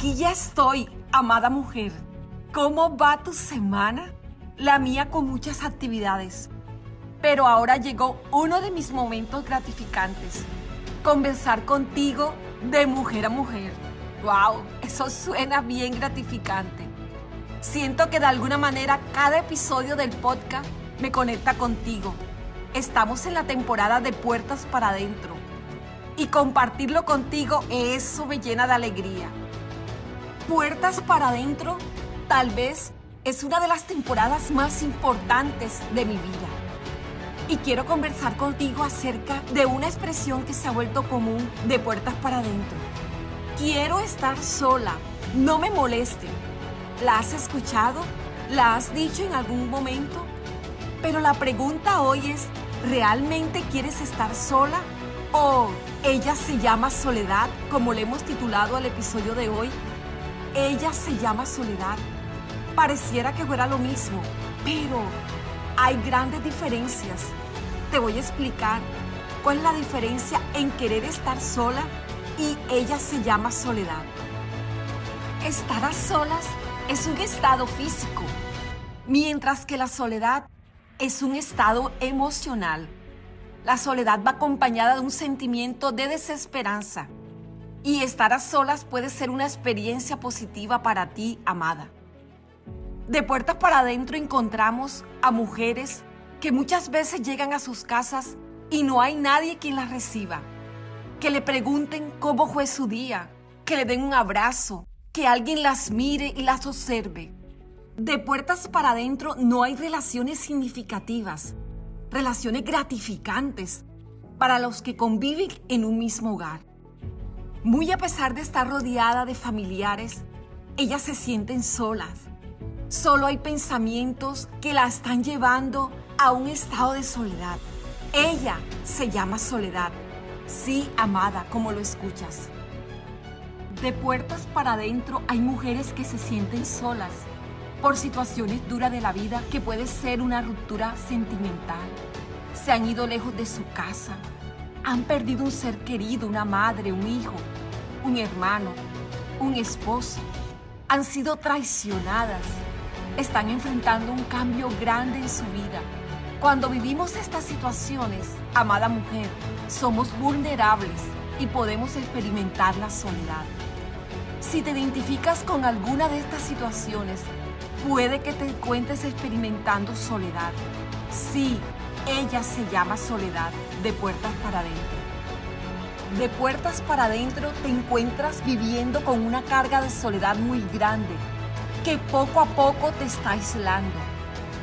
Aquí ya estoy, amada mujer. ¿Cómo va tu semana? La mía con muchas actividades. Pero ahora llegó uno de mis momentos gratificantes. Conversar contigo de mujer a mujer. ¡Wow! Eso suena bien gratificante. Siento que de alguna manera cada episodio del podcast me conecta contigo. Estamos en la temporada de puertas para adentro. Y compartirlo contigo, eso me llena de alegría. Puertas para adentro tal vez es una de las temporadas más importantes de mi vida. Y quiero conversar contigo acerca de una expresión que se ha vuelto común de puertas para adentro. Quiero estar sola, no me moleste. ¿La has escuchado? ¿La has dicho en algún momento? Pero la pregunta hoy es, ¿realmente quieres estar sola? ¿O ella se llama soledad, como le hemos titulado al episodio de hoy? Ella se llama soledad. Pareciera que fuera lo mismo, pero hay grandes diferencias. Te voy a explicar cuál es la diferencia en querer estar sola y ella se llama soledad. Estar a solas es un estado físico, mientras que la soledad es un estado emocional. La soledad va acompañada de un sentimiento de desesperanza y estar a solas puede ser una experiencia positiva para ti, amada. De puertas para adentro encontramos a mujeres que muchas veces llegan a sus casas y no hay nadie quien las reciba. Que le pregunten cómo fue su día, que le den un abrazo, que alguien las mire y las observe. De puertas para adentro no hay relaciones significativas, relaciones gratificantes para los que conviven en un mismo hogar. Muy a pesar de estar rodeada de familiares, ellas se sienten solas. Solo hay pensamientos que la están llevando a un estado de soledad. Ella se llama soledad. Sí, amada, como lo escuchas. De puertas para adentro hay mujeres que se sienten solas por situaciones duras de la vida que puede ser una ruptura sentimental. Se han ido lejos de su casa, han perdido un ser querido, una madre, un hijo, un hermano, un esposo. Han sido traicionadas. Están enfrentando un cambio grande en su vida. Cuando vivimos estas situaciones, amada mujer, somos vulnerables y podemos experimentar la soledad. Si te identificas con alguna de estas situaciones, puede que te encuentres experimentando soledad. Sí, ella se llama soledad de puertas para adentro. De puertas para adentro te encuentras viviendo con una carga de soledad muy grande que poco a poco te está aislando.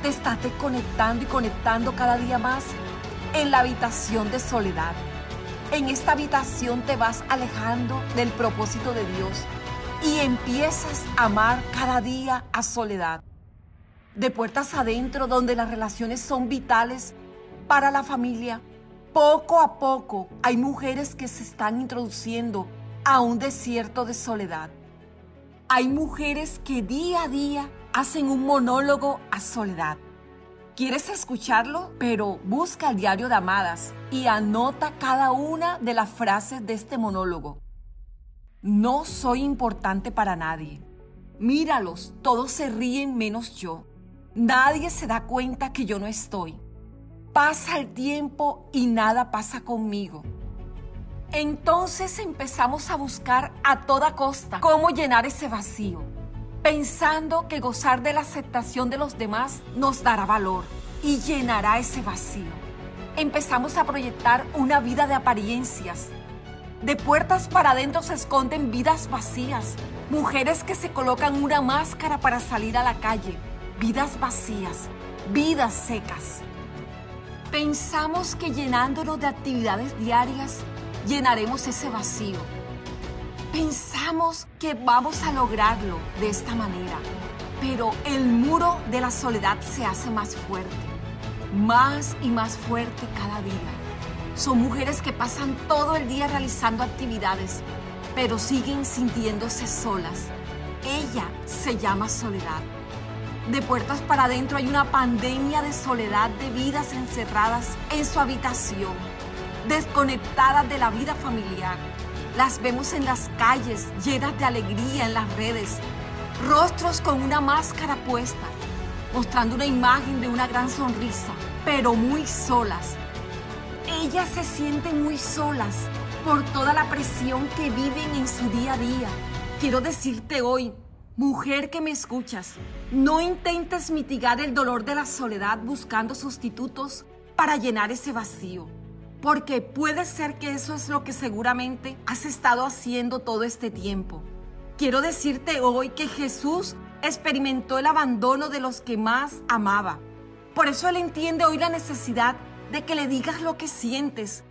Te estás desconectando y conectando cada día más en la habitación de soledad. En esta habitación te vas alejando del propósito de Dios y empiezas a amar cada día a soledad. De puertas adentro donde las relaciones son vitales para la familia, poco a poco hay mujeres que se están introduciendo a un desierto de soledad. Hay mujeres que día a día hacen un monólogo a soledad. ¿Quieres escucharlo? Pero busca el diario de Amadas y anota cada una de las frases de este monólogo. No soy importante para nadie. Míralos, todos se ríen menos yo. Nadie se da cuenta que yo no estoy. Pasa el tiempo y nada pasa conmigo. Entonces empezamos a buscar a toda costa cómo llenar ese vacío, pensando que gozar de la aceptación de los demás nos dará valor y llenará ese vacío. Empezamos a proyectar una vida de apariencias de puertas para adentro se esconden vidas vacías, mujeres que se colocan una máscara para salir a la calle, vidas vacías, vidas secas. Pensamos que llenándonos de actividades diarias llenaremos ese vacío. Pensamos que vamos a lograrlo de esta manera, pero el muro de la soledad se hace más fuerte, más y más fuerte cada día. Son mujeres que pasan todo el día realizando actividades, pero siguen sintiéndose solas. Ella se llama soledad. De puertas para adentro hay una pandemia de soledad de vidas encerradas en su habitación, desconectadas de la vida familiar, las vemos en las calles llenas de alegría en las redes, rostros con una máscara puesta, mostrando una imagen de una gran sonrisa, pero muy solas. Ellas se sienten muy solas por toda la presión que viven en su día a día. Quiero decirte hoy, mujer que me escuchas, no intentes mitigar el dolor de la soledad buscando sustitutos para llenar ese vacío porque puede ser que eso es lo que seguramente has estado haciendo todo este tiempo. Quiero decirte hoy que Jesús experimentó el abandono de los que más amaba. Por eso Él entiende hoy la necesidad de que le digas lo que sientes.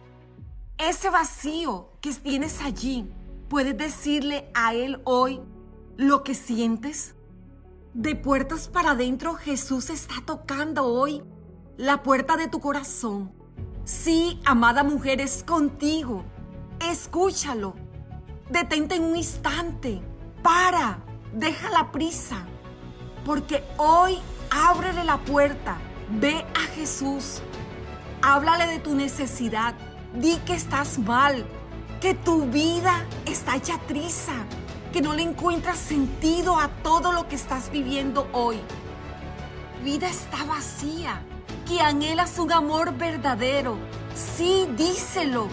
Ese vacío que tienes allí, puedes decirle a Él hoy lo que sientes. De puertas para adentro Jesús está tocando hoy la puerta de tu corazón Sí, amada mujer, es contigo. Escúchalo. Detente en un instante. Para. Deja la prisa. Porque hoy ábrele la puerta. Ve a Jesús. Háblale de tu necesidad. Di que estás mal. Que tu vida está hecha triza. Que no le encuentras sentido a todo lo que estás viviendo hoy. Vida está vacía que anhelas un amor verdadero. Sí, díselo.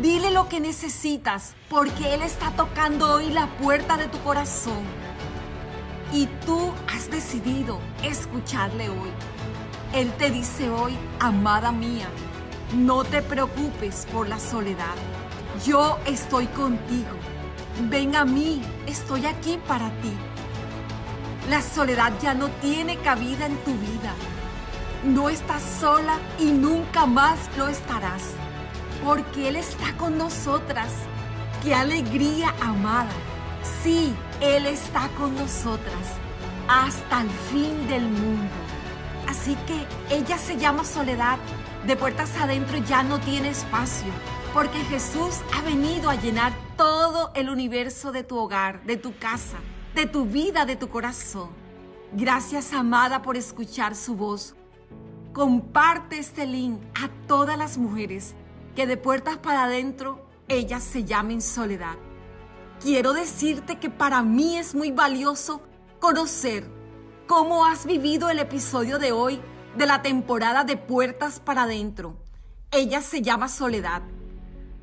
Dile lo que necesitas, porque Él está tocando hoy la puerta de tu corazón. Y tú has decidido escucharle hoy. Él te dice hoy, amada mía, no te preocupes por la soledad. Yo estoy contigo. Ven a mí, estoy aquí para ti. La soledad ya no tiene cabida en tu vida. No estás sola y nunca más lo estarás, porque Él está con nosotras. ¡Qué alegría, amada! Sí, Él está con nosotras hasta el fin del mundo. Así que ella se llama soledad. De puertas adentro ya no tiene espacio, porque Jesús ha venido a llenar todo el universo de tu hogar, de tu casa, de tu vida, de tu corazón. Gracias, amada, por escuchar su voz. Comparte este link a todas las mujeres que de puertas para adentro ellas se llamen soledad. Quiero decirte que para mí es muy valioso conocer cómo has vivido el episodio de hoy de la temporada de Puertas para Adentro. Ella se llama Soledad.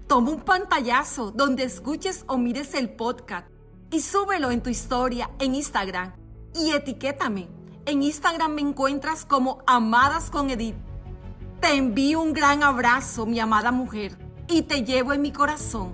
Toma un pantallazo donde escuches o mires el podcast y súbelo en tu historia en Instagram y etiquétame en Instagram me encuentras como Amadas con Edith. Te envío un gran abrazo, mi amada mujer, y te llevo en mi corazón.